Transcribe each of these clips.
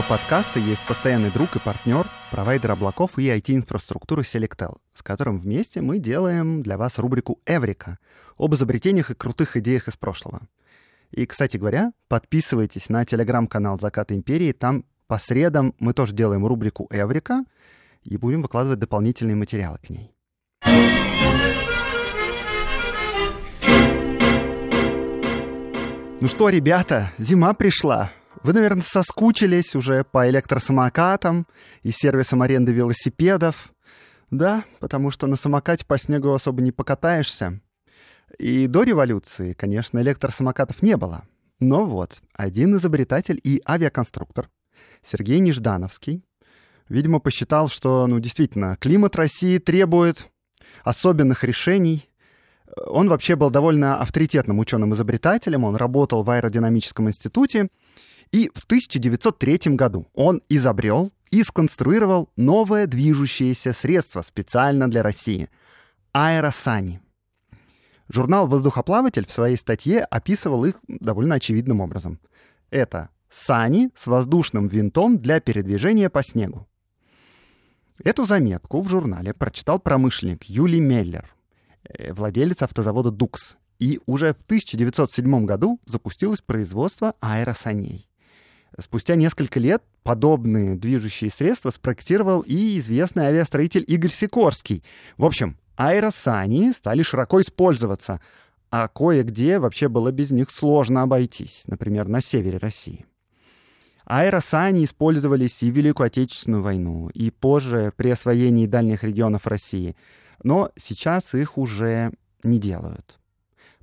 Этого подкаста есть постоянный друг и партнер, провайдер облаков и IT-инфраструктуры Selectel, с которым вместе мы делаем для вас рубрику «Эврика» об изобретениях и крутых идеях из прошлого. И, кстати говоря, подписывайтесь на телеграм-канал «Закат империи», там по средам мы тоже делаем рубрику «Эврика» и будем выкладывать дополнительные материалы к ней. Ну что, ребята, зима пришла. Вы, наверное, соскучились уже по электросамокатам и сервисам аренды велосипедов. Да, потому что на самокате по снегу особо не покатаешься. И до революции, конечно, электросамокатов не было. Но вот, один изобретатель и авиаконструктор, Сергей Неждановский, видимо, посчитал, что, ну, действительно, климат России требует особенных решений. Он вообще был довольно авторитетным ученым-изобретателем, он работал в аэродинамическом институте, и в 1903 году он изобрел и сконструировал новое движущееся средство специально для России — аэросани. Журнал «Воздухоплаватель» в своей статье описывал их довольно очевидным образом. Это сани с воздушным винтом для передвижения по снегу. Эту заметку в журнале прочитал промышленник Юлий Меллер, э, владелец автозавода «Дукс», и уже в 1907 году запустилось производство аэросаней. Спустя несколько лет подобные движущие средства спроектировал и известный авиастроитель Игорь Сикорский. В общем, аэросани стали широко использоваться, а кое-где вообще было без них сложно обойтись, например, на севере России. Аэросани использовались и в Великую Отечественную войну, и позже при освоении дальних регионов России, но сейчас их уже не делают.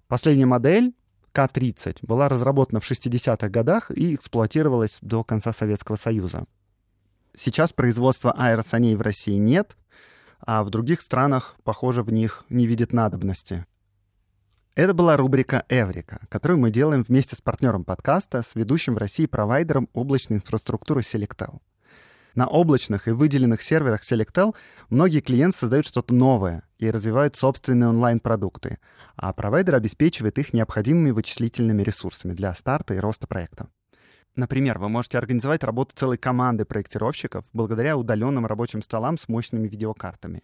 Последняя модель к-30 была разработана в 60-х годах и эксплуатировалась до конца Советского Союза. Сейчас производства аэросаней в России нет, а в других странах, похоже, в них не видят надобности. Это была рубрика «Эврика», которую мы делаем вместе с партнером подкаста, с ведущим в России провайдером облачной инфраструктуры Selectel. На облачных и выделенных серверах Selectel многие клиенты создают что-то новое и развивают собственные онлайн-продукты, а провайдер обеспечивает их необходимыми вычислительными ресурсами для старта и роста проекта. Например, вы можете организовать работу целой команды проектировщиков благодаря удаленным рабочим столам с мощными видеокартами.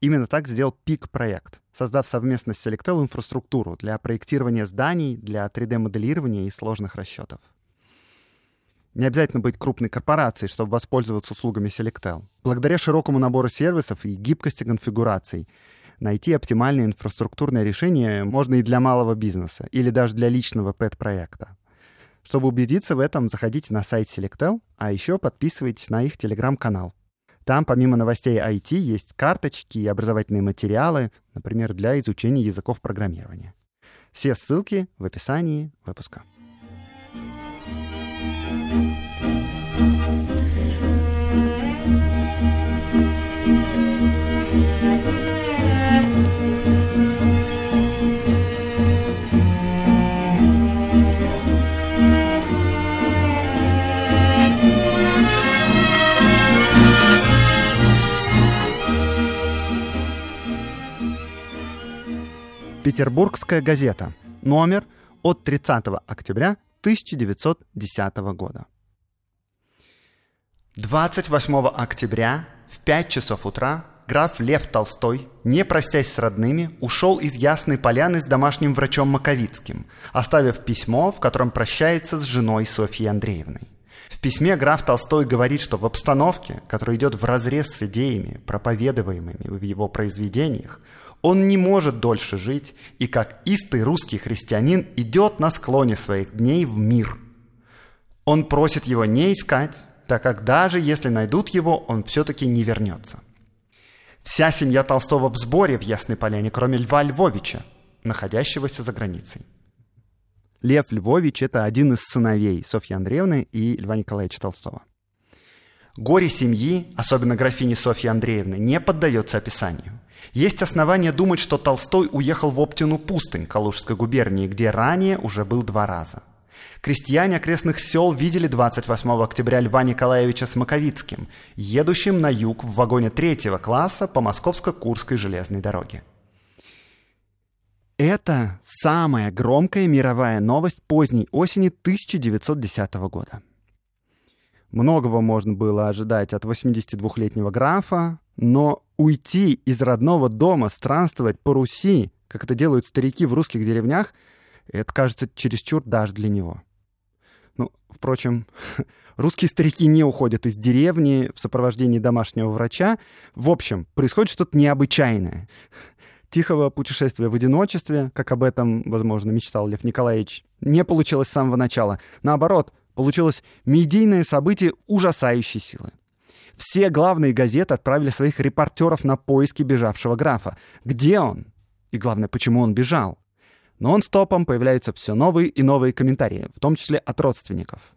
Именно так сделал Peak проект, создав совместно с Selectel инфраструктуру для проектирования зданий, для 3D-моделирования и сложных расчетов. Не обязательно быть крупной корпорацией, чтобы воспользоваться услугами Selectel. Благодаря широкому набору сервисов и гибкости конфигураций найти оптимальное инфраструктурное решение можно и для малого бизнеса, или даже для личного пэт-проекта. Чтобы убедиться в этом, заходите на сайт Selectel, а еще подписывайтесь на их телеграм-канал. Там, помимо новостей IT, есть карточки и образовательные материалы, например, для изучения языков программирования. Все ссылки в описании выпуска. Петербургская газета. Номер от 30 октября 1910 года. 28 октября в 5 часов утра граф Лев Толстой, не простясь с родными, ушел из Ясной Поляны с домашним врачом Маковицким, оставив письмо, в котором прощается с женой Софьей Андреевной. В письме граф Толстой говорит, что в обстановке, которая идет вразрез с идеями, проповедуемыми в его произведениях, он не может дольше жить и как истый русский христианин идет на склоне своих дней в мир. Он просит его не искать, так как даже если найдут его, он все-таки не вернется. Вся семья Толстого в сборе в Ясной Поляне, кроме Льва Львовича, находящегося за границей. Лев Львович — это один из сыновей Софьи Андреевны и Льва Николаевича Толстого. Горе семьи, особенно графини Софьи Андреевны, не поддается описанию. Есть основания думать, что Толстой уехал в Оптину пустынь Калужской губернии, где ранее уже был два раза. Крестьяне окрестных сел видели 28 октября Льва Николаевича с Маковицким, едущим на юг в вагоне третьего класса по Московско-Курской железной дороге. Это самая громкая мировая новость поздней осени 1910 года. Многого можно было ожидать от 82-летнего графа, но уйти из родного дома, странствовать по Руси, как это делают старики в русских деревнях, это кажется чересчур даже для него. Ну, впрочем, русские старики не уходят из деревни в сопровождении домашнего врача. В общем, происходит что-то необычайное. Тихого путешествия в одиночестве, как об этом, возможно, мечтал Лев Николаевич, не получилось с самого начала. Наоборот, получилось медийное событие ужасающей силы. Все главные газеты отправили своих репортеров на поиски бежавшего графа. Где он? И главное, почему он бежал? Но он стопом появляются все новые и новые комментарии, в том числе от родственников.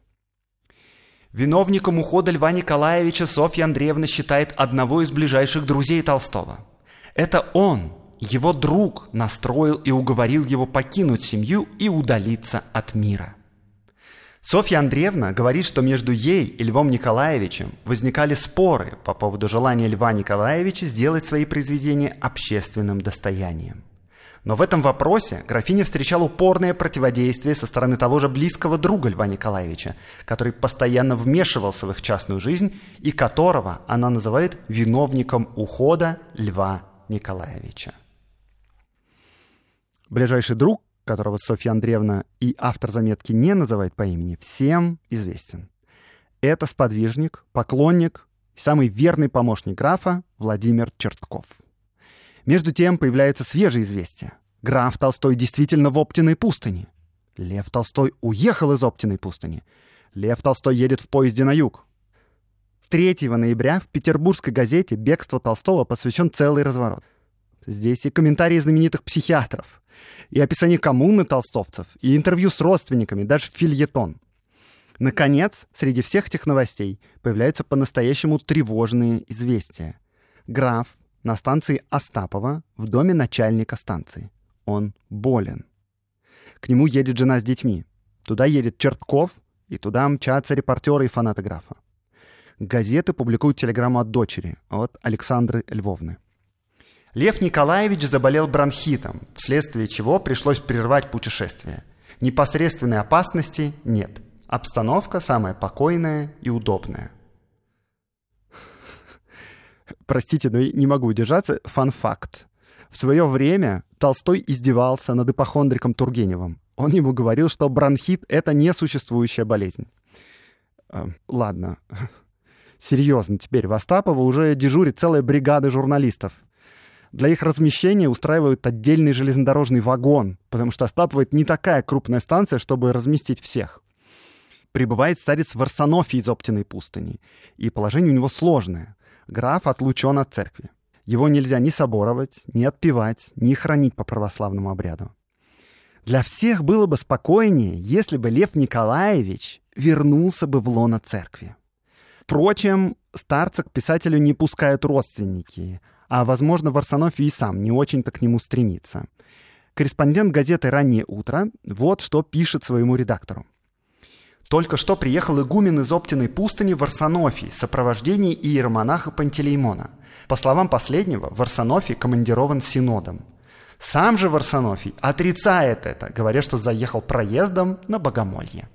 Виновником ухода Льва Николаевича Софья Андреевна считает одного из ближайших друзей Толстого. Это он, его друг, настроил и уговорил его покинуть семью и удалиться от мира. Софья Андреевна говорит, что между ей и Львом Николаевичем возникали споры по поводу желания Льва Николаевича сделать свои произведения общественным достоянием. Но в этом вопросе графиня встречала упорное противодействие со стороны того же близкого друга Льва Николаевича, который постоянно вмешивался в их частную жизнь и которого она называет виновником ухода Льва Николаевича. Ближайший друг которого Софья Андреевна и автор заметки не называют по имени, всем известен. Это сподвижник, поклонник и самый верный помощник графа Владимир Чертков. Между тем появляется свежее известие. Граф Толстой действительно в Оптиной пустыне. Лев Толстой уехал из Оптиной пустыни. Лев Толстой едет в поезде на юг. 3 ноября в петербургской газете «Бегство Толстого» посвящен целый разворот. Здесь и комментарии знаменитых психиатров, и описание коммуны толстовцев, и интервью с родственниками, даже фильетон. Наконец, среди всех этих новостей появляются по-настоящему тревожные известия. Граф на станции Остапова в доме начальника станции. Он болен. К нему едет жена с детьми. Туда едет Чертков, и туда мчатся репортеры и фанаты графа. Газеты публикуют телеграмму от дочери, от Александры Львовны. Лев Николаевич заболел бронхитом, вследствие чего пришлось прервать путешествие. Непосредственной опасности нет. Обстановка самая покойная и удобная. Простите, но не могу удержаться. Фан-факт. В свое время Толстой издевался над ипохондриком Тургеневым. Он ему говорил, что бронхит — это несуществующая болезнь. Э, ладно. Серьезно, теперь в Остапово уже дежурит целая бригада журналистов. Для их размещения устраивают отдельный железнодорожный вагон, потому что это не такая крупная станция, чтобы разместить всех. Прибывает старец в Арсенофе из Оптиной пустыни, и положение у него сложное. Граф отлучен от церкви. Его нельзя ни соборовать, ни отпевать, ни хранить по православному обряду. Для всех было бы спокойнее, если бы Лев Николаевич вернулся бы в лоно церкви. Впрочем, старца к писателю не пускают родственники, а, возможно, Варсоноф и сам не очень-то к нему стремится. Корреспондент газеты «Раннее утро» вот что пишет своему редактору. Только что приехал игумен из Оптиной пустыни в Арсенофий в сопровождении иеромонаха Пантелеймона. По словам последнего, в Арсенофий командирован синодом. Сам же Варсонофий отрицает это, говоря, что заехал проездом на Богомолье.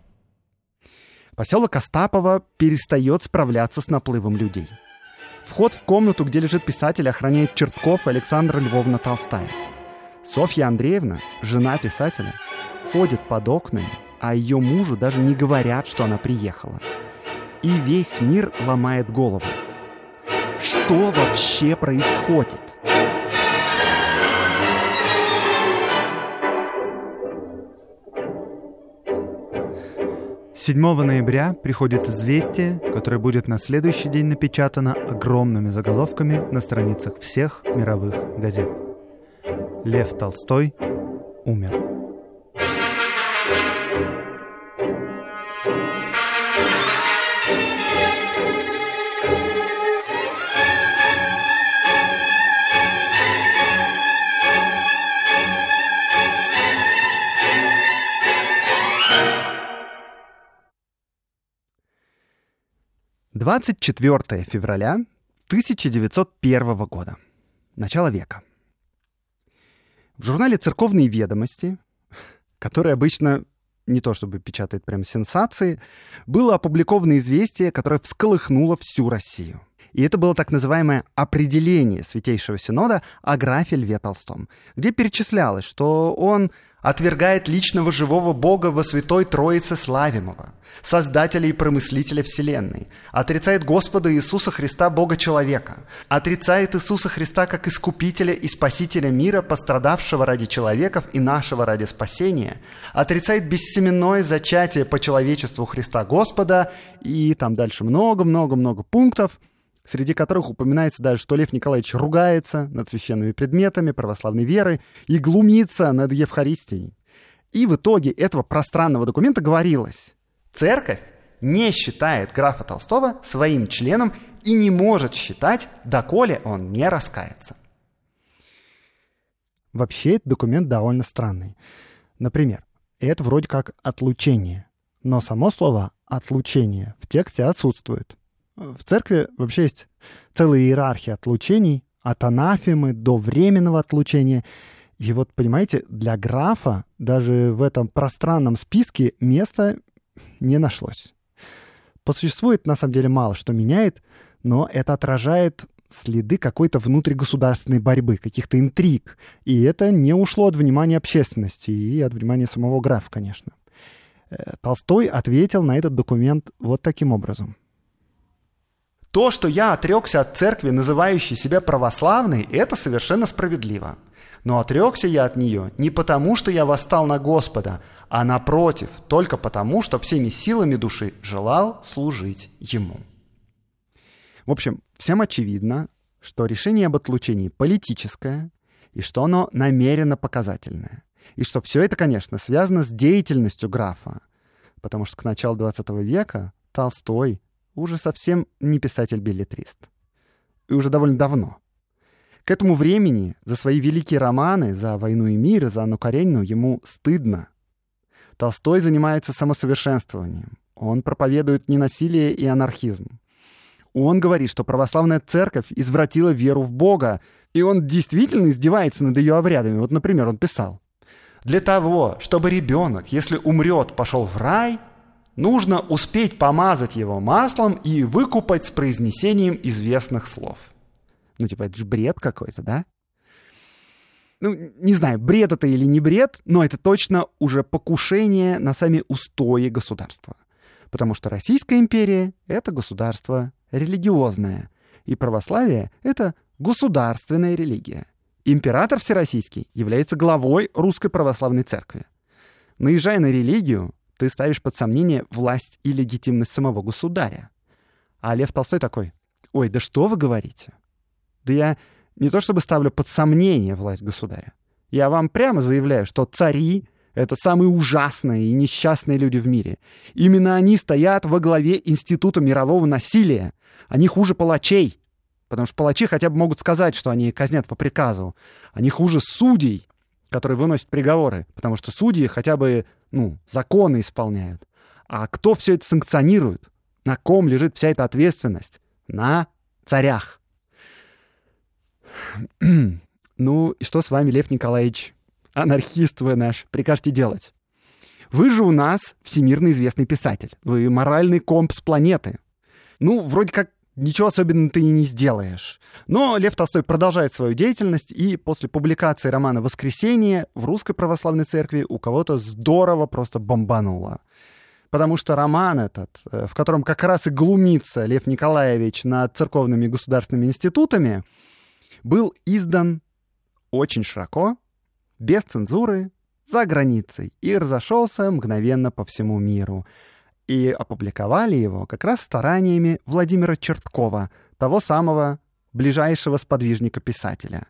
Поселок Остапова перестает справляться с наплывом людей – Вход в комнату, где лежит писатель, охраняет Чертков и Александра Львовна Толстая. Софья Андреевна, жена писателя, ходит под окнами, а ее мужу даже не говорят, что она приехала. И весь мир ломает голову. Что вообще происходит? 7 ноября приходит известие, которое будет на следующий день напечатано огромными заголовками на страницах всех мировых газет. Лев Толстой умер. 24 февраля 1901 года. Начало века. В журнале «Церковные ведомости», который обычно не то чтобы печатает прям сенсации, было опубликовано известие, которое всколыхнуло всю Россию. И это было так называемое определение Святейшего Синода о графе Льве Толстом, где перечислялось, что он отвергает личного живого Бога во Святой Троице Славимого, Создателя и Промыслителя Вселенной, отрицает Господа Иисуса Христа Бога-человека, отрицает Иисуса Христа как Искупителя и Спасителя мира, пострадавшего ради человеков и нашего ради спасения, отрицает бессеменное зачатие по человечеству Христа Господа и там дальше много-много-много пунктов – среди которых упоминается даже, что Лев Николаевич ругается над священными предметами православной веры и глумится над Евхаристией. И в итоге этого пространного документа говорилось, церковь не считает графа Толстого своим членом и не может считать, доколе он не раскается. Вообще этот документ довольно странный. Например, это вроде как отлучение, но само слово «отлучение» в тексте отсутствует. В церкви вообще есть целая иерархия отлучений, от анафемы до временного отлучения. И вот, понимаете, для графа даже в этом пространном списке места не нашлось. По существу это на самом деле мало что меняет, но это отражает следы какой-то внутригосударственной борьбы, каких-то интриг. И это не ушло от внимания общественности и от внимания самого графа, конечно. Э, Толстой ответил на этот документ вот таким образом. То, что я отрекся от церкви, называющей себя православной, это совершенно справедливо. Но отрекся я от нее не потому, что я восстал на Господа, а напротив, только потому, что всеми силами души желал служить Ему. В общем, всем очевидно, что решение об отлучении политическое, и что оно намеренно показательное. И что все это, конечно, связано с деятельностью графа, потому что к началу 20 века Толстой уже совсем не писатель-билетрист. И уже довольно давно. К этому времени за свои великие романы, за «Войну и мир», за «Анну Каренину» ему стыдно. Толстой занимается самосовершенствованием. Он проповедует ненасилие и анархизм. Он говорит, что православная церковь извратила веру в Бога, и он действительно издевается над ее обрядами. Вот, например, он писал. «Для того, чтобы ребенок, если умрет, пошел в рай, нужно успеть помазать его маслом и выкупать с произнесением известных слов. Ну, типа, это же бред какой-то, да? Ну, не знаю, бред это или не бред, но это точно уже покушение на сами устои государства. Потому что Российская империя — это государство религиозное, и православие — это государственная религия. Император Всероссийский является главой Русской Православной Церкви. Наезжая на религию, ты ставишь под сомнение власть и легитимность самого государя. А Лев Толстой такой, ой, да что вы говорите? Да я не то чтобы ставлю под сомнение власть государя. Я вам прямо заявляю, что цари — это самые ужасные и несчастные люди в мире. Именно они стоят во главе Института мирового насилия. Они хуже палачей. Потому что палачи хотя бы могут сказать, что они казнят по приказу. Они хуже судей, которые выносят приговоры. Потому что судьи хотя бы ну, законы исполняют. А кто все это санкционирует? На ком лежит вся эта ответственность? На царях. ну, и что с вами, Лев Николаевич? Анархист вы наш. Прикажете делать. Вы же у нас всемирно известный писатель. Вы моральный компс планеты. Ну, вроде как ничего особенного ты и не сделаешь. Но Лев Толстой продолжает свою деятельность, и после публикации романа «Воскресенье» в Русской Православной Церкви у кого-то здорово просто бомбануло. Потому что роман этот, э, в котором как раз и глумится Лев Николаевич над церковными государственными институтами, был издан очень широко, без цензуры, за границей и разошелся мгновенно по всему миру — и опубликовали его как раз стараниями Владимира Черткова, того самого ближайшего сподвижника писателя.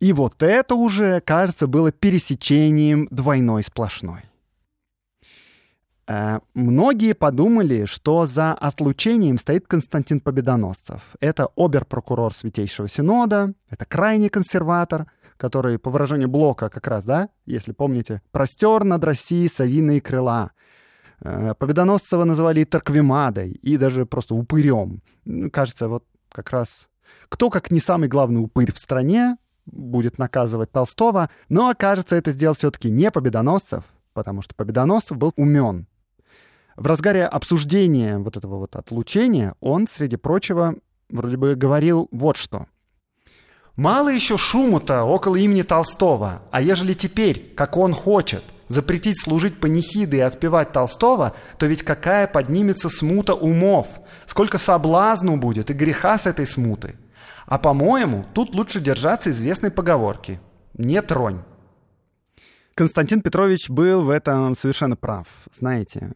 И вот это уже, кажется, было пересечением двойной сплошной. Э, многие подумали, что за отлучением стоит Константин Победоносцев. Это обер-прокурор Святейшего Синода, это крайний консерватор, который, по выражению Блока как раз, да, если помните, простер над Россией совиные крыла — Победоносцева называли и Тарквимадой, и даже просто упырем. Кажется, вот как раз кто, как не самый главный упырь в стране, будет наказывать Толстого, но, окажется, это сделал все-таки не Победоносцев, потому что Победоносцев был умен. В разгаре обсуждения вот этого вот отлучения он, среди прочего, вроде бы говорил вот что. «Мало еще шуму-то около имени Толстого, а ежели теперь, как он хочет, запретить служить панихиды и отпевать Толстого, то ведь какая поднимется смута умов, сколько соблазну будет и греха с этой смуты. А по-моему, тут лучше держаться известной поговорки «не тронь». Константин Петрович был в этом совершенно прав, знаете.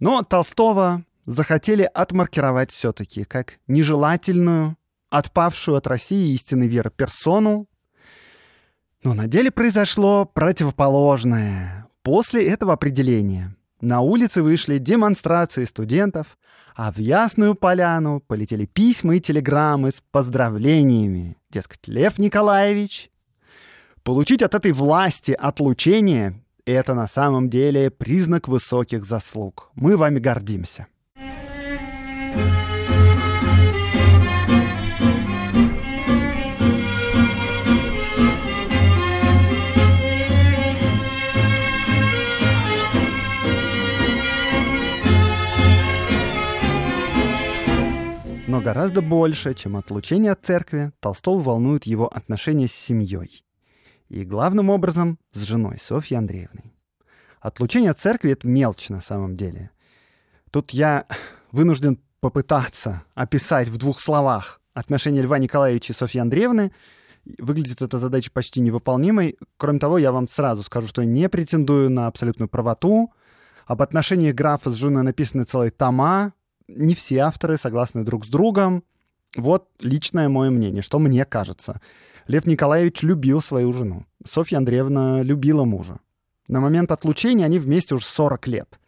Но Толстого захотели отмаркировать все-таки как нежелательную, отпавшую от России истинной веры персону. Но на деле произошло противоположное. После этого определения на улицы вышли демонстрации студентов, а в Ясную Поляну полетели письма и телеграммы с поздравлениями. Дескать, Лев Николаевич, получить от этой власти отлучение — это на самом деле признак высоких заслуг. Мы вами гордимся. Но гораздо больше, чем отлучение от церкви, Толстого волнует его отношения с семьей. И главным образом с женой Софьей Андреевной. Отлучение от церкви — это мелочь на самом деле. Тут я вынужден попытаться описать в двух словах отношения Льва Николаевича и Софьи Андреевны. Выглядит эта задача почти невыполнимой. Кроме того, я вам сразу скажу, что не претендую на абсолютную правоту. Об отношениях графа с женой написаны целые тома, не все авторы согласны друг с другом. Вот личное мое мнение, что мне кажется. Лев Николаевич любил свою жену. Софья Андреевна любила мужа. На момент отлучения они вместе уже 40 лет.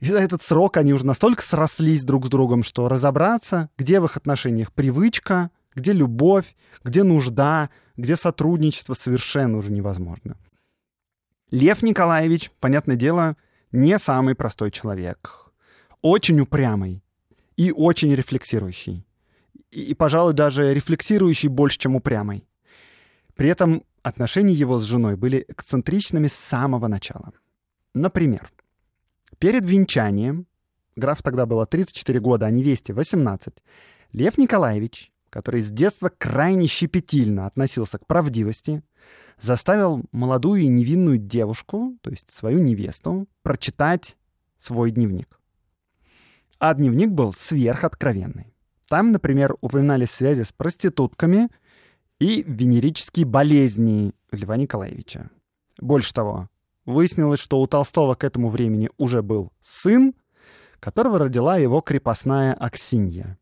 И за этот срок они уже настолько срослись друг с другом, что разобраться, где в их отношениях привычка, где любовь, где нужда, где сотрудничество совершенно уже невозможно. Лев Николаевич, понятное дело, не самый простой человек очень упрямый и очень рефлексирующий. И, и, пожалуй, даже рефлексирующий больше, чем упрямый. При этом отношения его с женой были эксцентричными с самого начала. Например, перед венчанием, граф тогда было 34 года, а невесте 18, Лев Николаевич, который с детства крайне щепетильно относился к правдивости, заставил молодую и невинную девушку, то есть свою невесту, прочитать свой дневник. А дневник был сверхоткровенный. Там, например, упоминались связи с проститутками и венерические болезни Льва Николаевича. Больше того, выяснилось, что у Толстого к этому времени уже был сын, которого родила его крепостная Аксинья.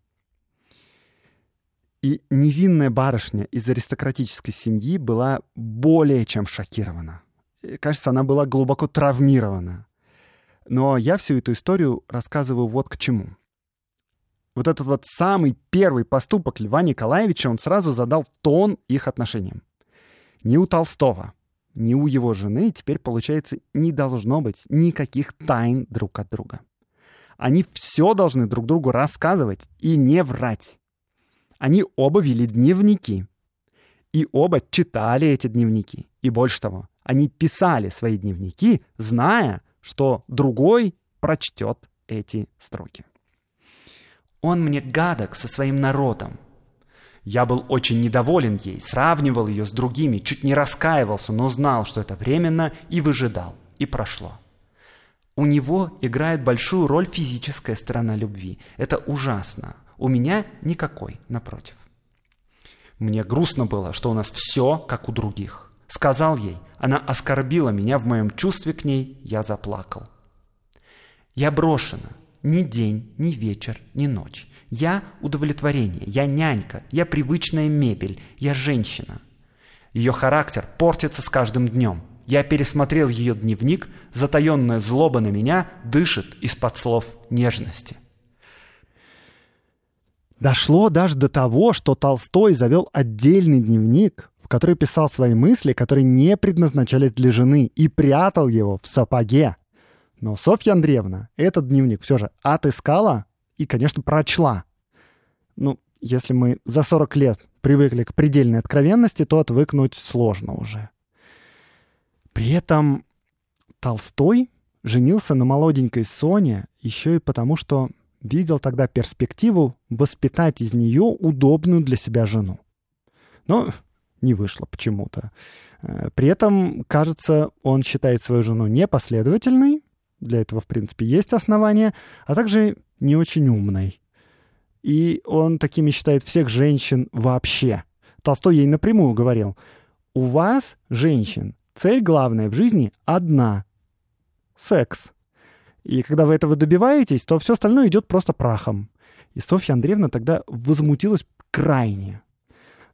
И невинная барышня из аристократической семьи была более чем шокирована. кажется, она была глубоко травмирована. Но я всю эту историю рассказываю вот к чему. Вот этот вот самый первый поступок Льва Николаевича, он сразу задал тон их отношениям. Ни у Толстого, ни у его жены теперь, получается, не должно быть никаких тайн друг от друга. Они все должны друг другу рассказывать и не врать. Они оба вели дневники. И оба читали эти дневники. И больше того, они писали свои дневники, зная, что другой прочтет эти строки. Он мне гадок со своим народом. Я был очень недоволен ей, сравнивал ее с другими, чуть не раскаивался, но знал, что это временно, и выжидал. И прошло. У него играет большую роль физическая сторона любви. Это ужасно. У меня никакой, напротив. Мне грустно было, что у нас все как у других. Сказал ей, она оскорбила меня в моем чувстве к ней, я заплакал. Я брошена. Ни день, ни вечер, ни ночь. Я удовлетворение, я нянька, я привычная мебель, я женщина. Ее характер портится с каждым днем. Я пересмотрел ее дневник, затаенная злоба на меня дышит из-под слов нежности. Дошло даже до того, что Толстой завел отдельный дневник, в который писал свои мысли, которые не предназначались для жены, и прятал его в сапоге. Но Софья Андреевна этот дневник все же отыскала и, конечно, прочла. Ну, если мы за 40 лет привыкли к предельной откровенности, то отвыкнуть сложно уже. При этом Толстой женился на молоденькой Соне еще и потому, что видел тогда перспективу воспитать из нее удобную для себя жену. Но не вышло почему-то. Э, при этом, кажется, он считает свою жену непоследовательной, для этого, в принципе, есть основания, а также не очень умной. И он такими считает всех женщин вообще. Толстой ей напрямую говорил, у вас, женщин, цель главная в жизни одна — секс. И когда вы этого добиваетесь, то все остальное идет просто прахом. И Софья Андреевна тогда возмутилась крайне.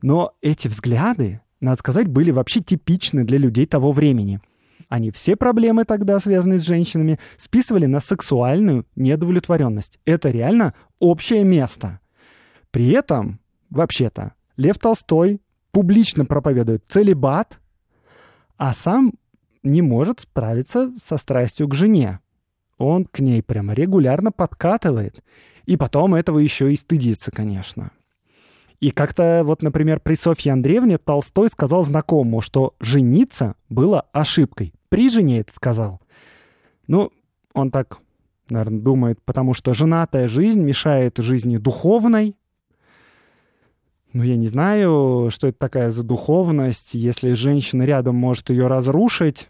Но эти взгляды, надо сказать, были вообще типичны для людей того времени. Они все проблемы тогда, связанные с женщинами, списывали на сексуальную неудовлетворенность. Это реально общее место. При этом, вообще-то, Лев Толстой публично проповедует целебат, а сам не может справиться со страстью к жене. Он к ней прямо регулярно подкатывает. И потом этого еще и стыдится, конечно. И как-то вот, например, при Софье Андреевне Толстой сказал знакомому, что жениться было ошибкой. При жене это сказал. Ну, он так, наверное, думает, потому что женатая жизнь мешает жизни духовной. Ну, я не знаю, что это такая за духовность, если женщина рядом может ее разрушить.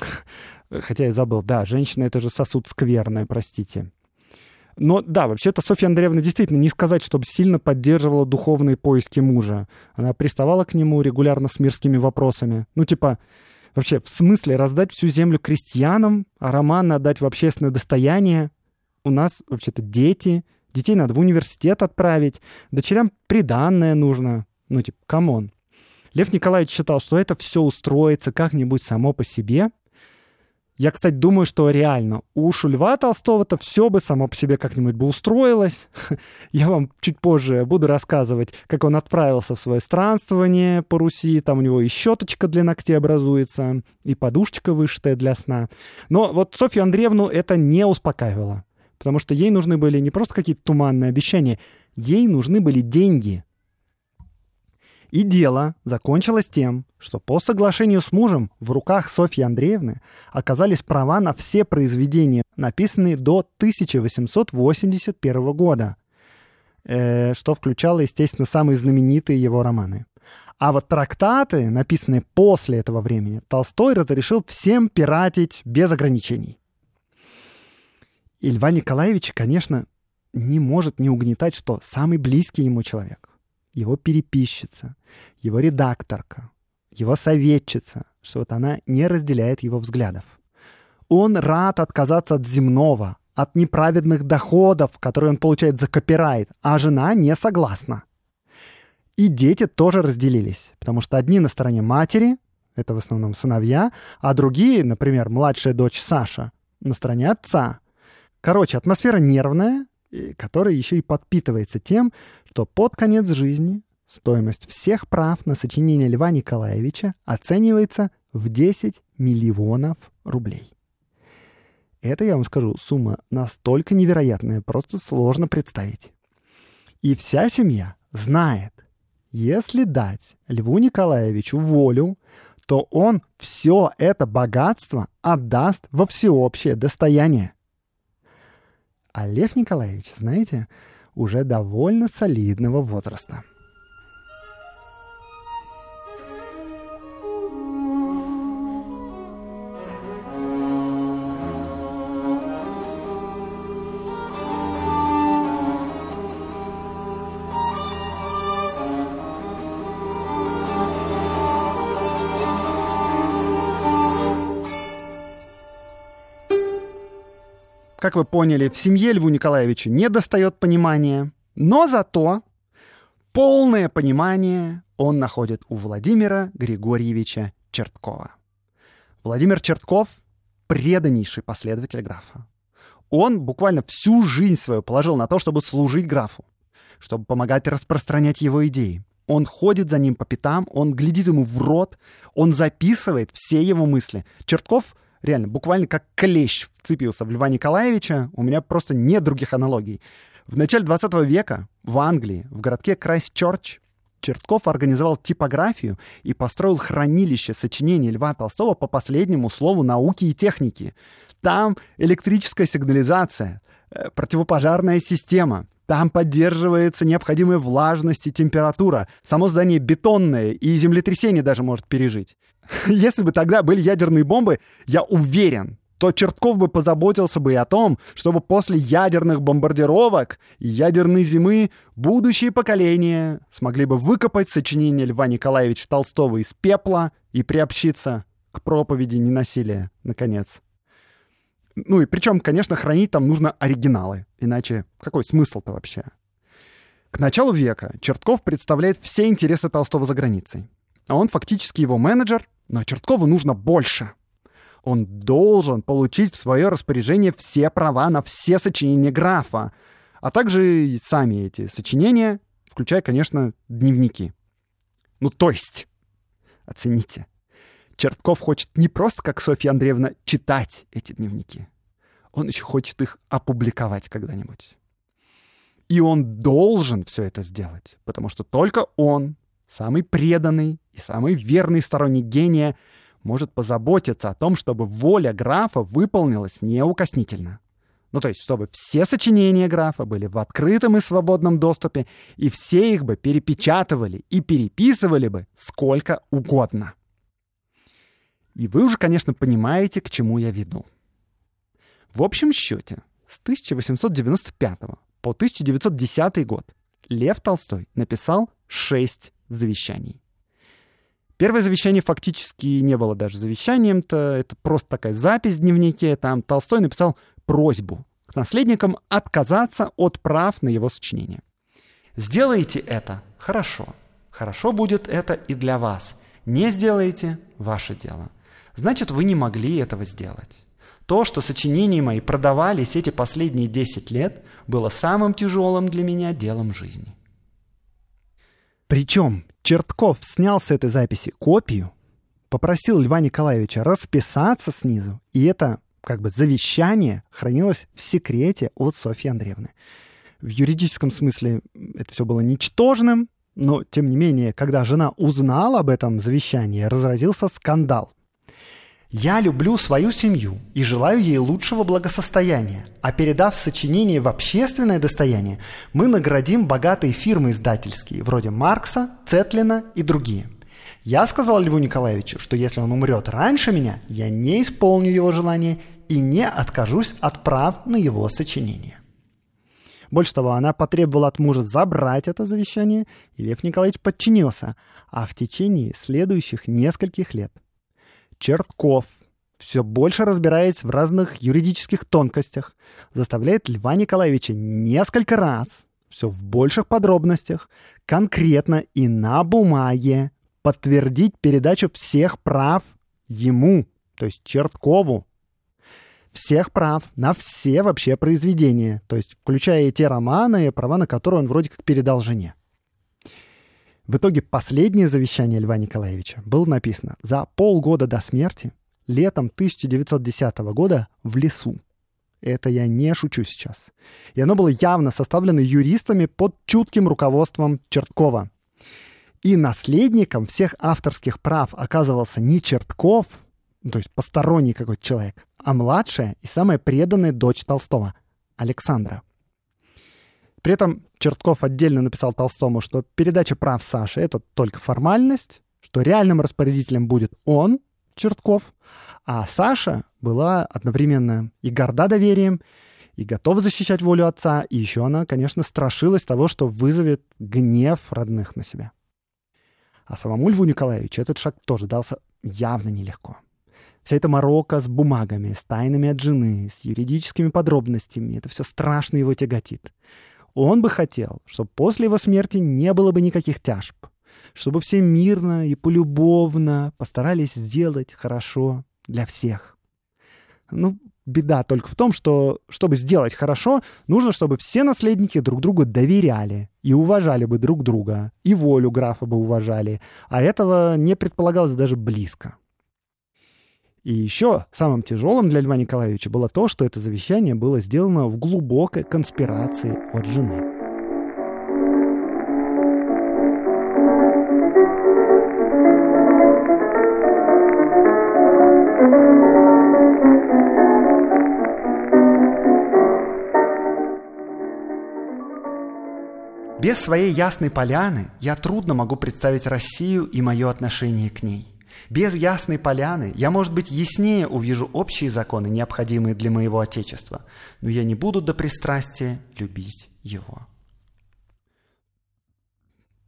Хотя я забыл, да, женщина — это же сосуд скверный, простите. Но да, вообще-то Софья Андреевна действительно не сказать, чтобы сильно поддерживала духовные поиски мужа. Она приставала к нему регулярно с мирскими вопросами. Ну, типа, вообще, в смысле раздать всю землю крестьянам, а роман отдать в общественное достояние? У нас вообще-то дети, детей надо в университет отправить, дочерям приданное нужно. Ну, типа, come on. Лев Николаевич считал, что это все устроится как-нибудь само по себе — я, кстати, думаю, что реально у Льва Толстого-то все бы само по себе как-нибудь бы устроилось. Я вам чуть позже буду рассказывать, как он отправился в свое странствование по Руси. Там у него и щеточка для ногтей образуется, и подушечка вышитая для сна. Но вот Софью Андреевну это не успокаивало. Потому что ей нужны были не просто какие-то туманные обещания, ей нужны были деньги — и дело закончилось тем, что по соглашению с мужем в руках Софьи Андреевны оказались права на все произведения, написанные до 1881 года, э, что включало, естественно, самые знаменитые его романы. А вот трактаты, написанные после этого времени, Толстой разрешил всем пиратить без ограничений. И Льва Николаевича, конечно, не может не угнетать, что самый близкий ему человек его переписчица, его редакторка, его советчица, что вот она не разделяет его взглядов. Он рад отказаться от земного, от неправедных доходов, которые он получает за копирайт, а жена не согласна. И дети тоже разделились, потому что одни на стороне матери, это в основном сыновья, а другие, например, младшая дочь Саша, на стороне отца. Короче, атмосфера нервная, которая еще и подпитывается тем, что под конец жизни стоимость всех прав на сочинение Льва Николаевича оценивается в 10 миллионов рублей. Это, я вам скажу, сумма настолько невероятная, просто сложно представить. И вся семья знает, если дать Льву Николаевичу волю, то он все это богатство отдаст во всеобщее достояние. А Лев Николаевич, знаете, уже довольно солидного возраста. Как вы поняли, в семье Льву Николаевичу не достает понимания, но зато полное понимание он находит у Владимира Григорьевича Черткова. Владимир Чертков — преданнейший последователь графа. Он буквально всю жизнь свою положил на то, чтобы служить графу, чтобы помогать распространять его идеи. Он ходит за ним по пятам, он глядит ему в рот, он записывает все его мысли. Чертков реально, буквально как клещ вцепился в Льва Николаевича, у меня просто нет других аналогий. В начале 20 века в Англии, в городке Крайстчерч, Чертков организовал типографию и построил хранилище сочинений Льва Толстого по последнему слову науки и техники. Там электрическая сигнализация, э, противопожарная система, там поддерживается необходимая влажность и температура. Само здание бетонное, и землетрясение даже может пережить. Если бы тогда были ядерные бомбы, я уверен, то Чертков бы позаботился бы и о том, чтобы после ядерных бомбардировок и ядерной зимы будущие поколения смогли бы выкопать сочинение Льва Николаевича Толстого из пепла и приобщиться к проповеди ненасилия, наконец. Ну и причем, конечно, хранить там нужно оригиналы, иначе какой смысл-то вообще? К началу века Чертков представляет все интересы Толстого за границей. А он фактически его менеджер, но Черткову нужно больше. Он должен получить в свое распоряжение все права на все сочинения графа, а также и сами эти сочинения, включая, конечно, дневники. Ну, то есть, оцените, Чертков хочет не просто, как Софья Андреевна, читать эти дневники. Он еще хочет их опубликовать когда-нибудь. И он должен все это сделать, потому что только он, самый преданный и самый верный сторонник гения, может позаботиться о том, чтобы воля графа выполнилась неукоснительно. Ну, то есть, чтобы все сочинения графа были в открытом и свободном доступе, и все их бы перепечатывали и переписывали бы сколько угодно. И вы уже, конечно, понимаете, к чему я веду. В общем счете, с 1895 по 1910 год Лев Толстой написал шесть завещаний. Первое завещание фактически не было даже завещанием-то, это просто такая запись в дневнике. Там Толстой написал просьбу к наследникам отказаться от прав на его сочинение. Сделайте это – хорошо. Хорошо будет это и для вас. Не сделаете – ваше дело значит, вы не могли этого сделать. То, что сочинения мои продавались эти последние 10 лет, было самым тяжелым для меня делом жизни. Причем Чертков снял с этой записи копию, попросил Льва Николаевича расписаться снизу, и это как бы завещание хранилось в секрете от Софьи Андреевны. В юридическом смысле это все было ничтожным, но, тем не менее, когда жена узнала об этом завещании, разразился скандал. Я люблю свою семью и желаю ей лучшего благосостояния, а передав сочинение в общественное достояние, мы наградим богатые фирмы издательские, вроде Маркса, Цетлина и другие. Я сказал Льву Николаевичу, что если он умрет раньше меня, я не исполню его желание и не откажусь от прав на его сочинение. Больше того, она потребовала от мужа забрать это завещание, и Лев Николаевич подчинился, а в течение следующих нескольких лет Чертков, все больше разбираясь в разных юридических тонкостях, заставляет Льва Николаевича несколько раз, все в больших подробностях, конкретно и на бумаге подтвердить передачу всех прав ему, то есть Черткову. Всех прав на все вообще произведения, то есть включая и те романы, права на которые он вроде как передал жене. В итоге последнее завещание Льва Николаевича было написано за полгода до смерти, летом 1910 года в лесу. Это я не шучу сейчас. И оно было явно составлено юристами под чутким руководством Черткова. И наследником всех авторских прав оказывался не Чертков, то есть посторонний какой-то человек, а младшая и самая преданная дочь Толстого, Александра. При этом Чертков отдельно написал Толстому, что передача прав Саши — это только формальность, что реальным распорядителем будет он, Чертков, а Саша была одновременно и горда доверием, и готова защищать волю отца, и еще она, конечно, страшилась того, что вызовет гнев родных на себя. А самому Льву Николаевичу этот шаг тоже дался явно нелегко. Вся эта морока с бумагами, с тайнами от жены, с юридическими подробностями, это все страшно его тяготит. Он бы хотел, чтобы после его смерти не было бы никаких тяжб, чтобы все мирно и полюбовно постарались сделать хорошо для всех. Ну, беда только в том, что, чтобы сделать хорошо, нужно, чтобы все наследники друг другу доверяли и уважали бы друг друга, и волю графа бы уважали, а этого не предполагалось даже близко. И еще самым тяжелым для Льва Николаевича было то, что это завещание было сделано в глубокой конспирации от жены. Без своей ясной поляны я трудно могу представить Россию и мое отношение к ней. Без ясной поляны я, может быть, яснее увижу общие законы, необходимые для моего Отечества, но я не буду до пристрастия любить его.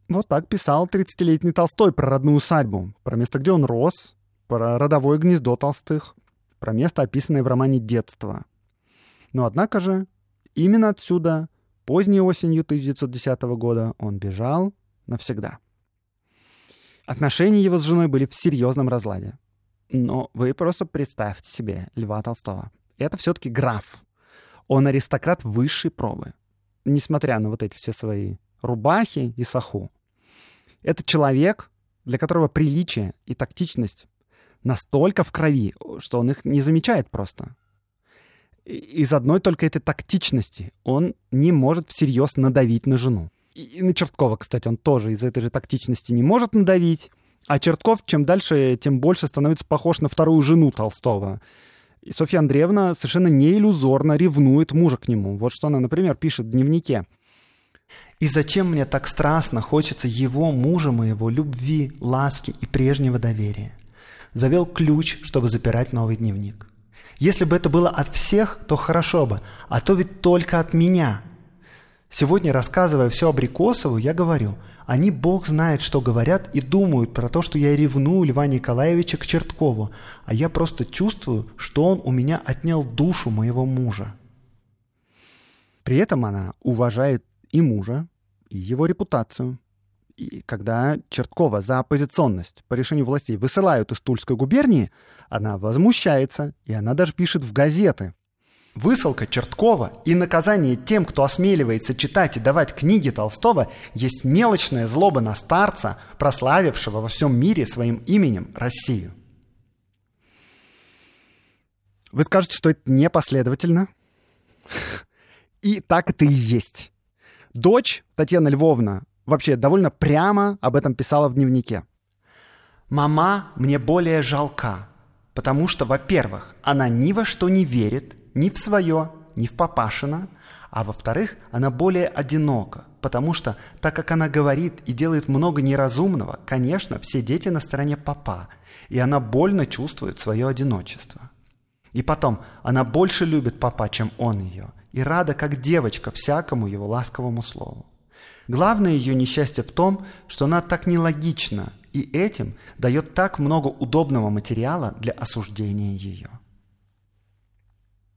Вот так писал 30-летний Толстой про родную усадьбу, про место, где он рос, про родовое гнездо Толстых, про место, описанное в романе «Детство». Но однако же именно отсюда Поздней осенью 1910 года он бежал навсегда. Отношения его с женой были в серьезном разладе. Но вы просто представьте себе Льва Толстого. Это все-таки граф. Он аристократ высшей пробы. Несмотря на вот эти все свои рубахи и саху. Это человек, для которого приличие и тактичность настолько в крови, что он их не замечает просто из одной только этой тактичности он не может всерьез надавить на жену. И на Черткова, кстати, он тоже из этой же тактичности не может надавить. А Чертков, чем дальше, тем больше становится похож на вторую жену Толстого. И Софья Андреевна совершенно не иллюзорно ревнует мужа к нему. Вот что она, например, пишет в дневнике. «И зачем мне так страстно хочется его, мужа моего, любви, ласки и прежнего доверия? Завел ключ, чтобы запирать новый дневник. Если бы это было от всех, то хорошо бы, а то ведь только от меня. Сегодня, рассказывая все Абрикосову, я говорю, они, бог знает, что говорят и думают про то, что я ревную Льва Николаевича к Черткову, а я просто чувствую, что он у меня отнял душу моего мужа. При этом она уважает и мужа, и его репутацию, и когда Черткова за оппозиционность по решению властей высылают из Тульской губернии, она возмущается, и она даже пишет в газеты. Высылка Черткова и наказание тем, кто осмеливается читать и давать книги Толстого, есть мелочная злоба на старца, прославившего во всем мире своим именем Россию. Вы скажете, что это непоследовательно? И так это и есть. Дочь Татьяна Львовна вообще довольно прямо об этом писала в дневнике. «Мама мне более жалка, потому что, во-первых, она ни во что не верит, ни в свое, ни в папашина, а во-вторых, она более одинока, потому что, так как она говорит и делает много неразумного, конечно, все дети на стороне папа, и она больно чувствует свое одиночество. И потом, она больше любит папа, чем он ее, и рада, как девочка, всякому его ласковому слову. Главное ее несчастье в том, что она так нелогична и этим дает так много удобного материала для осуждения ее.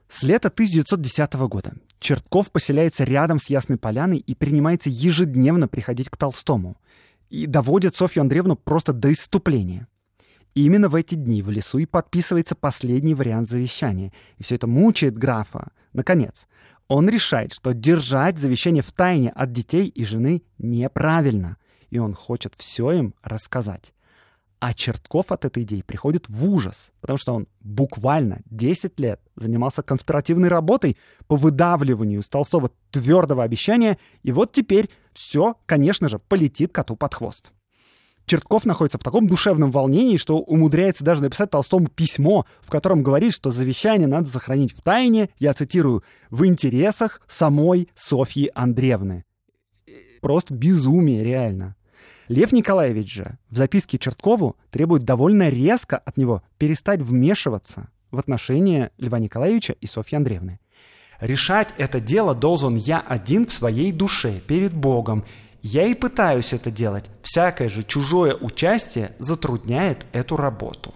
С лета 1910 года Чертков поселяется рядом с Ясной Поляной и принимается ежедневно приходить к Толстому и доводит Софью Андреевну просто до иступления. И именно в эти дни в лесу и подписывается последний вариант завещания. И все это мучает графа. Наконец, он решает, что держать завещание в тайне от детей и жены неправильно, и он хочет все им рассказать. А Чертков от этой идеи приходит в ужас, потому что он буквально 10 лет занимался конспиративной работой по выдавливанию из Толстого твердого обещания, и вот теперь все, конечно же, полетит коту под хвост. Чертков находится в таком душевном волнении, что умудряется даже написать Толстому письмо, в котором говорит, что завещание надо сохранить в тайне, я цитирую, «в интересах самой Софьи Андреевны». Просто безумие, реально. Лев Николаевич же в записке Черткову требует довольно резко от него перестать вмешиваться в отношения Льва Николаевича и Софьи Андреевны. «Решать это дело должен я один в своей душе, перед Богом, я и пытаюсь это делать. Всякое же чужое участие затрудняет эту работу.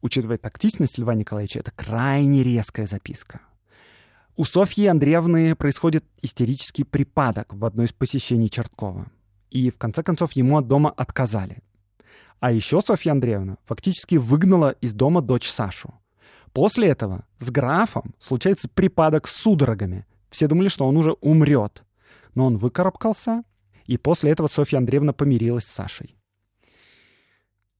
Учитывая тактичность Льва Николаевича, это крайне резкая записка. У Софьи Андреевны происходит истерический припадок в одной из посещений Черткова. И в конце концов ему от дома отказали. А еще Софья Андреевна фактически выгнала из дома дочь Сашу. После этого с графом случается припадок с судорогами. Все думали, что он уже умрет но он выкарабкался, и после этого Софья Андреевна помирилась с Сашей.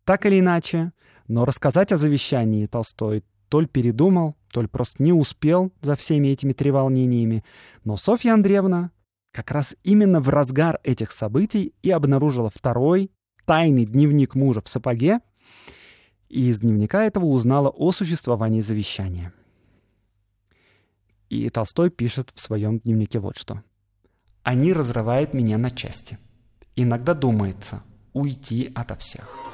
Так или иначе, Но рассказать о завещании Толстой то ли передумал, то ли просто не успел за всеми этими треволнениями. Но Софья Андреевна как раз именно в разгар этих событий и обнаружила второй тайный дневник мужа в сапоге, и из дневника этого узнала о существовании завещания. И Толстой пишет в своем дневнике вот что. «Они разрывают меня на части. Иногда думается уйти ото всех».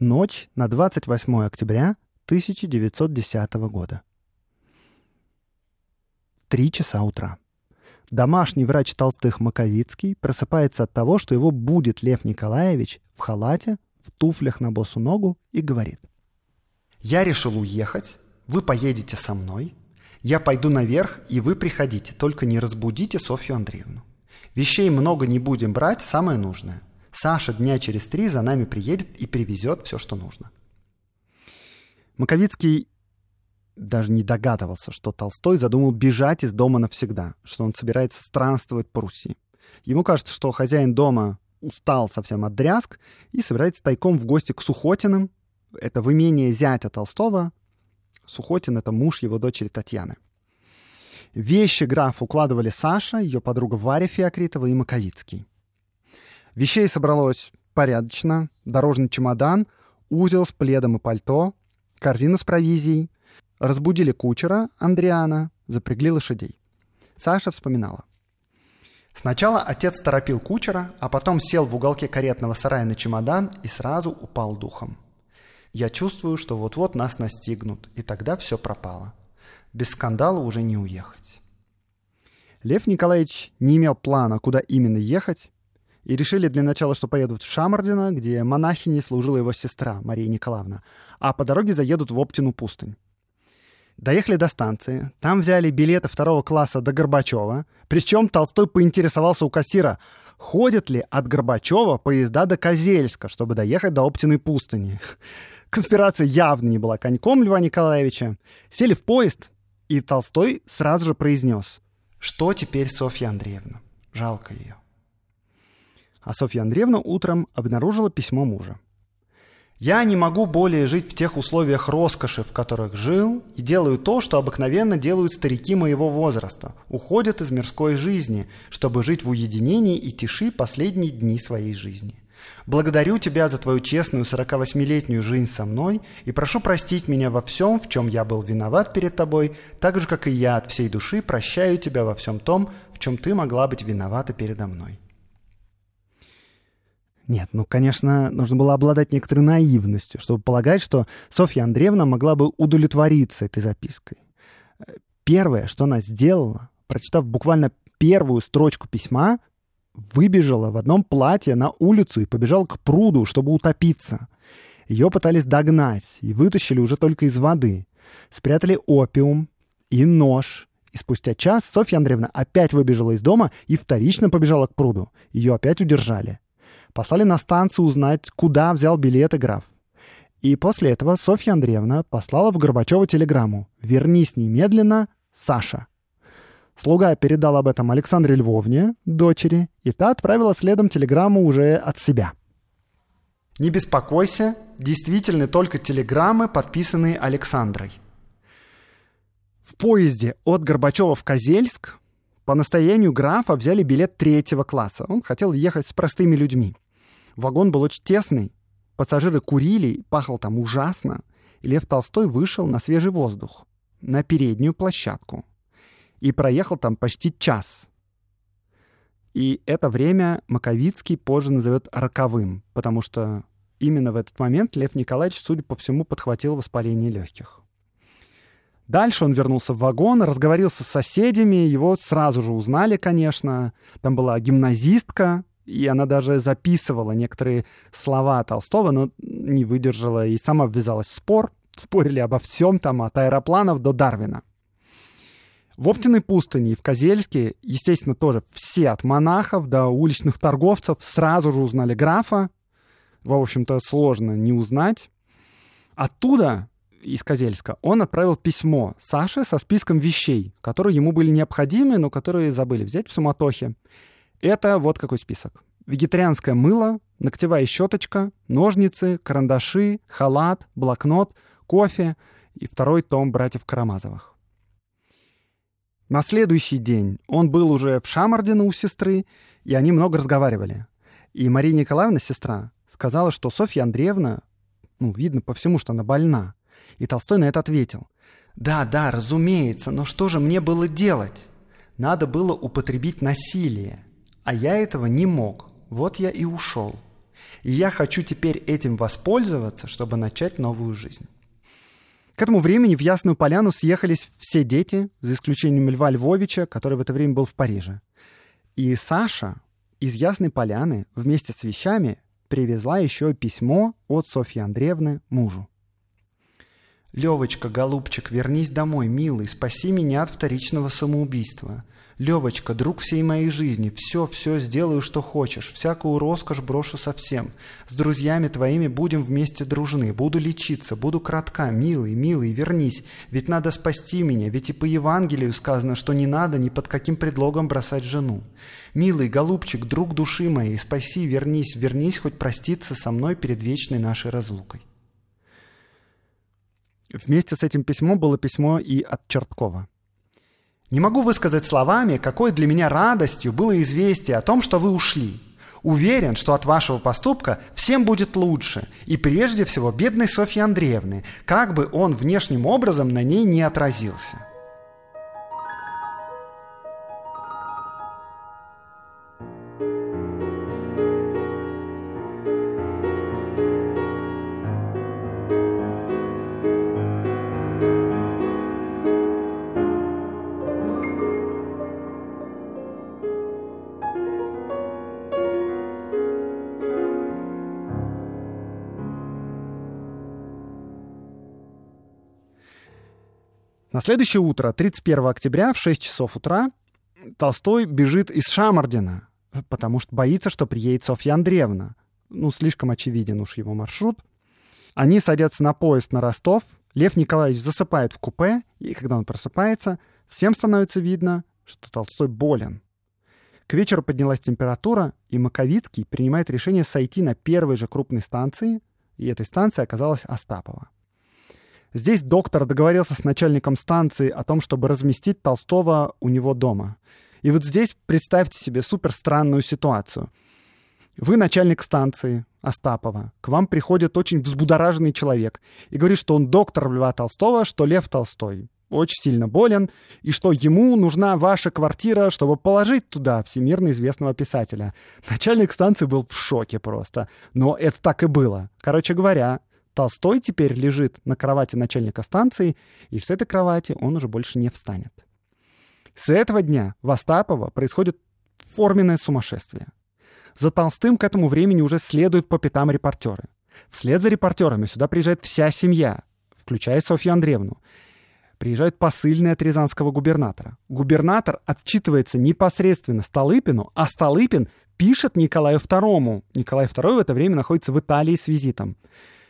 Ночь на 28 октября 1910 года. Три часа утра. Домашний врач Толстых Маковицкий просыпается от того, что его будет Лев Николаевич в халате, в туфлях на босу ногу и говорит. «Я решил уехать, вы поедете со мной, я пойду наверх, и вы приходите, только не разбудите Софью Андреевну. Вещей много не будем брать, самое нужное. Саша дня через три за нами приедет и привезет все, что нужно. Маковицкий даже не догадывался, что Толстой задумал бежать из дома навсегда, что он собирается странствовать по Руси. Ему кажется, что хозяин дома устал совсем от дрязг и собирается тайком в гости к Сухотиным. Это в имение зятя Толстого. Сухотин — это муж его дочери Татьяны. Вещи граф укладывали Саша, ее подруга Варя Феокритова и Маковицкий. Вещей собралось порядочно. Дорожный чемодан, узел с пледом и пальто, корзина с провизией. Разбудили кучера, Андриана, запрягли лошадей. Саша вспоминала. Сначала отец торопил кучера, а потом сел в уголке каретного сарая на чемодан и сразу упал духом. Я чувствую, что вот-вот нас настигнут, и тогда все пропало. Без скандала уже не уехать. Лев Николаевич не имел плана, куда именно ехать, и решили для начала, что поедут в Шамардино, где монахиней служила его сестра Мария Николаевна, а по дороге заедут в Оптину пустынь. Доехали до станции, там взяли билеты второго класса до Горбачева, причем Толстой поинтересовался у кассира, ходят ли от Горбачева поезда до Козельска, чтобы доехать до Оптиной пустыни. Конспирация явно не была коньком Льва Николаевича. Сели в поезд, и Толстой сразу же произнес, что теперь Софья Андреевна? Жалко ее а Софья Андреевна утром обнаружила письмо мужа. «Я не могу более жить в тех условиях роскоши, в которых жил, и делаю то, что обыкновенно делают старики моего возраста, уходят из мирской жизни, чтобы жить в уединении и тиши последние дни своей жизни. Благодарю тебя за твою честную 48-летнюю жизнь со мной и прошу простить меня во всем, в чем я был виноват перед тобой, так же, как и я от всей души прощаю тебя во всем том, в чем ты могла быть виновата передо мной». Нет, ну, конечно, нужно было обладать некоторой наивностью, чтобы полагать, что Софья Андреевна могла бы удовлетвориться этой запиской. Первое, что она сделала, прочитав буквально первую строчку письма, выбежала в одном платье на улицу и побежала к пруду, чтобы утопиться. Ее пытались догнать и вытащили уже только из воды. Спрятали опиум и нож. И спустя час Софья Андреевна опять выбежала из дома и вторично побежала к пруду. Ее опять удержали. Послали на станцию узнать, куда взял билеты граф. И после этого Софья Андреевна послала в Горбачева телеграмму «Вернись немедленно, Саша». Слуга передал об этом Александре Львовне, дочери, и та отправила следом телеграмму уже от себя. Не беспокойся, действительно только телеграммы, подписанные Александрой. В поезде от Горбачева в Козельск по настоянию графа взяли билет третьего класса. Он хотел ехать с простыми людьми. Вагон был очень тесный, пассажиры курили, пахло там ужасно. И Лев Толстой вышел на свежий воздух, на переднюю площадку. И проехал там почти час. И это время Маковицкий позже назовет роковым, потому что именно в этот момент Лев Николаевич, судя по всему, подхватил воспаление легких. Дальше он вернулся в вагон, разговорился с соседями, его сразу же узнали, конечно. Там была гимназистка, и она даже записывала некоторые слова Толстого, но не выдержала и сама ввязалась в спор. Спорили обо всем там, от аэропланов до Дарвина. В Оптиной пустыне и в Козельске, естественно, тоже все от монахов до уличных торговцев сразу же узнали графа. В общем-то, сложно не узнать. Оттуда из Козельска, он отправил письмо Саше со списком вещей, которые ему были необходимы, но которые забыли взять в суматохе. Это вот какой список. Вегетарианское мыло, ногтевая щеточка, ножницы, карандаши, халат, блокнот, кофе и второй том братьев Карамазовых. На следующий день он был уже в Шамардино у сестры, и они много разговаривали. И Мария Николаевна, сестра, сказала, что Софья Андреевна, ну, видно по всему, что она больна. И Толстой на это ответил. «Да, да, разумеется, но что же мне было делать? Надо было употребить насилие, а я этого не мог. Вот я и ушел. И я хочу теперь этим воспользоваться, чтобы начать новую жизнь». К этому времени в Ясную Поляну съехались все дети, за исключением Льва Львовича, который в это время был в Париже. И Саша из Ясной Поляны вместе с вещами привезла еще письмо от Софьи Андреевны мужу. «Левочка, голубчик, вернись домой, милый, спаси меня от вторичного самоубийства. Левочка, друг всей моей жизни, все, все сделаю, что хочешь, всякую роскошь брошу совсем. С друзьями твоими будем вместе дружны, буду лечиться, буду кратка, милый, милый, вернись, ведь надо спасти меня, ведь и по Евангелию сказано, что не надо ни под каким предлогом бросать жену. Милый, голубчик, друг души моей, спаси, вернись, вернись хоть проститься со мной перед вечной нашей разлукой. Вместе с этим письмом было письмо и от Черткова. Не могу высказать словами, какой для меня радостью было известие о том, что вы ушли. Уверен, что от вашего поступка всем будет лучше, и прежде всего бедной Софьи Андреевны, как бы он внешним образом на ней не отразился. На следующее утро, 31 октября, в 6 часов утра, Толстой бежит из Шамардина, потому что боится, что приедет Софья Андреевна. Ну, слишком очевиден уж его маршрут. Они садятся на поезд на Ростов. Лев Николаевич засыпает в купе, и когда он просыпается, всем становится видно, что Толстой болен. К вечеру поднялась температура, и Маковицкий принимает решение сойти на первой же крупной станции, и этой станцией оказалась Остапова. Здесь доктор договорился с начальником станции о том, чтобы разместить Толстого у него дома. И вот здесь представьте себе супер странную ситуацию. Вы начальник станции Остапова. К вам приходит очень взбудораженный человек и говорит, что он доктор Льва Толстого, что Лев Толстой очень сильно болен, и что ему нужна ваша квартира, чтобы положить туда всемирно известного писателя. Начальник станции был в шоке просто. Но это так и было. Короче говоря, Толстой теперь лежит на кровати начальника станции, и с этой кровати он уже больше не встанет. С этого дня в Остапово происходит форменное сумасшествие. За Толстым к этому времени уже следуют по пятам репортеры. Вслед за репортерами сюда приезжает вся семья, включая Софью Андреевну. Приезжают посыльные от рязанского губернатора. Губернатор отчитывается непосредственно Столыпину, а Столыпин пишет Николаю II. Николай II в это время находится в Италии с визитом.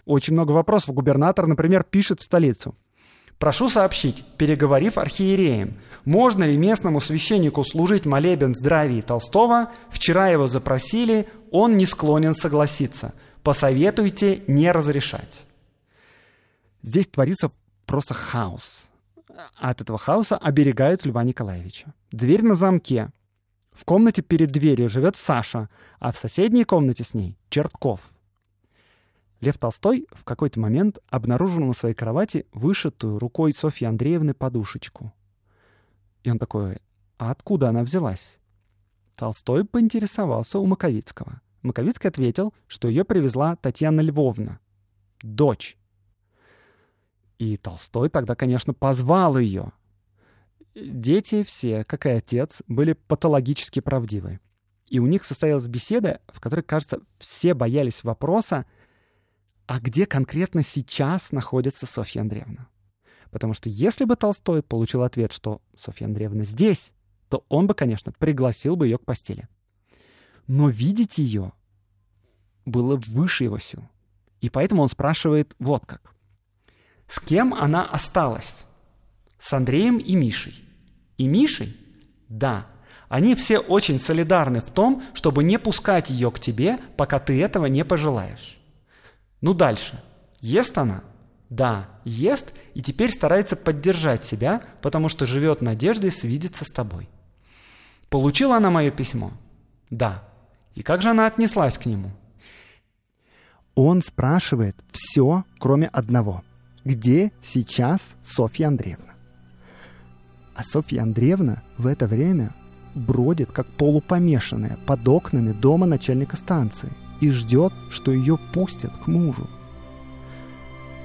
Очень много вопросов. Губернатор, например, пишет в столицу. Прошу сообщить, переговорив архиереем, можно ли местному священнику служить молебен здравия Толстого? Вчера его запросили, он не склонен согласиться. Посоветуйте не разрешать. Здесь творится просто хаос. От этого хаоса оберегают Льва Николаевича. Дверь на замке. В комнате перед дверью живет Саша, а в соседней комнате с ней — Чертков — Лев Толстой в какой-то момент обнаружил на своей кровати вышитую рукой Софьи Андреевны подушечку. И он такой, а откуда она взялась? Толстой поинтересовался у Маковицкого. Маковицкий ответил, что ее привезла Татьяна Львовна, дочь. И Толстой тогда, конечно, позвал ее. Дети все, как и отец, были патологически правдивы. И у них состоялась беседа, в которой, кажется, все боялись вопроса, а где конкретно сейчас находится Софья Андреевна. Потому что если бы Толстой получил ответ, что Софья Андреевна здесь, то он бы, конечно, пригласил бы ее к постели. Но видеть ее было выше его сил. И поэтому он спрашивает вот как. С кем она осталась? С Андреем и Мишей. И Мишей? Да. Они все очень солидарны в том, чтобы не пускать ее к тебе, пока ты этого не пожелаешь. Ну дальше. Ест она? Да, ест и теперь старается поддержать себя, потому что живет надеждой свидеться с тобой. Получила она мое письмо? Да. И как же она отнеслась к нему? Он спрашивает все, кроме одного. Где сейчас Софья Андреевна? А Софья Андреевна в это время бродит, как полупомешанная, под окнами дома начальника станции и ждет, что ее пустят к мужу.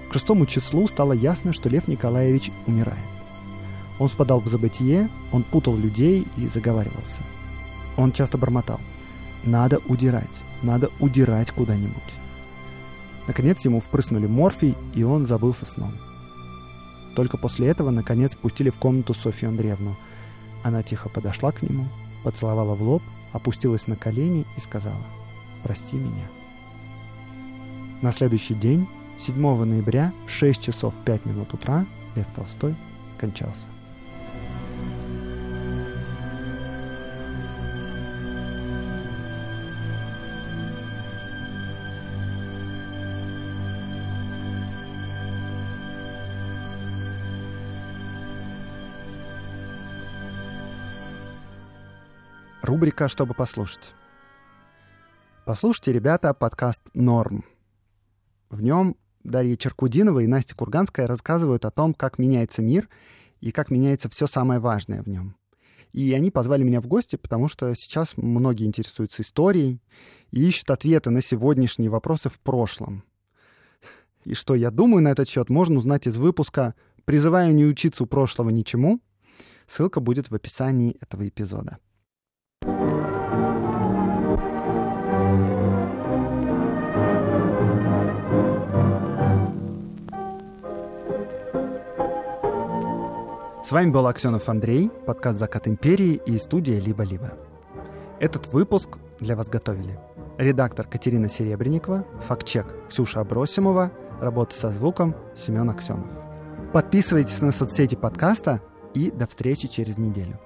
К шестому числу стало ясно, что Лев Николаевич умирает. Он впадал в забытие, он путал людей и заговаривался. Он часто бормотал. «Надо удирать, надо удирать куда-нибудь». Наконец ему впрыснули морфий, и он забылся сном. Только после этого, наконец, пустили в комнату Софью Андреевну. Она тихо подошла к нему, поцеловала в лоб, опустилась на колени и сказала «Прости меня». На следующий день, 7 ноября, в 6 часов 5 минут утра, Лев Толстой скончался. Рубрика «Чтобы послушать». Послушайте, ребята, подкаст «Норм». В нем Дарья Черкудинова и Настя Курганская рассказывают о том, как меняется мир и как меняется все самое важное в нем. И они позвали меня в гости, потому что сейчас многие интересуются историей и ищут ответы на сегодняшние вопросы в прошлом. И что я думаю на этот счет, можно узнать из выпуска «Призываю не учиться у прошлого ничему». Ссылка будет в описании этого эпизода. С вами был Аксенов Андрей, подкаст «Закат империи» и студия «Либо-либо». Этот выпуск для вас готовили редактор Катерина Серебренникова, фактчек Ксюша Абросимова, работа со звуком Семен Аксенов. Подписывайтесь на соцсети подкаста и до встречи через неделю.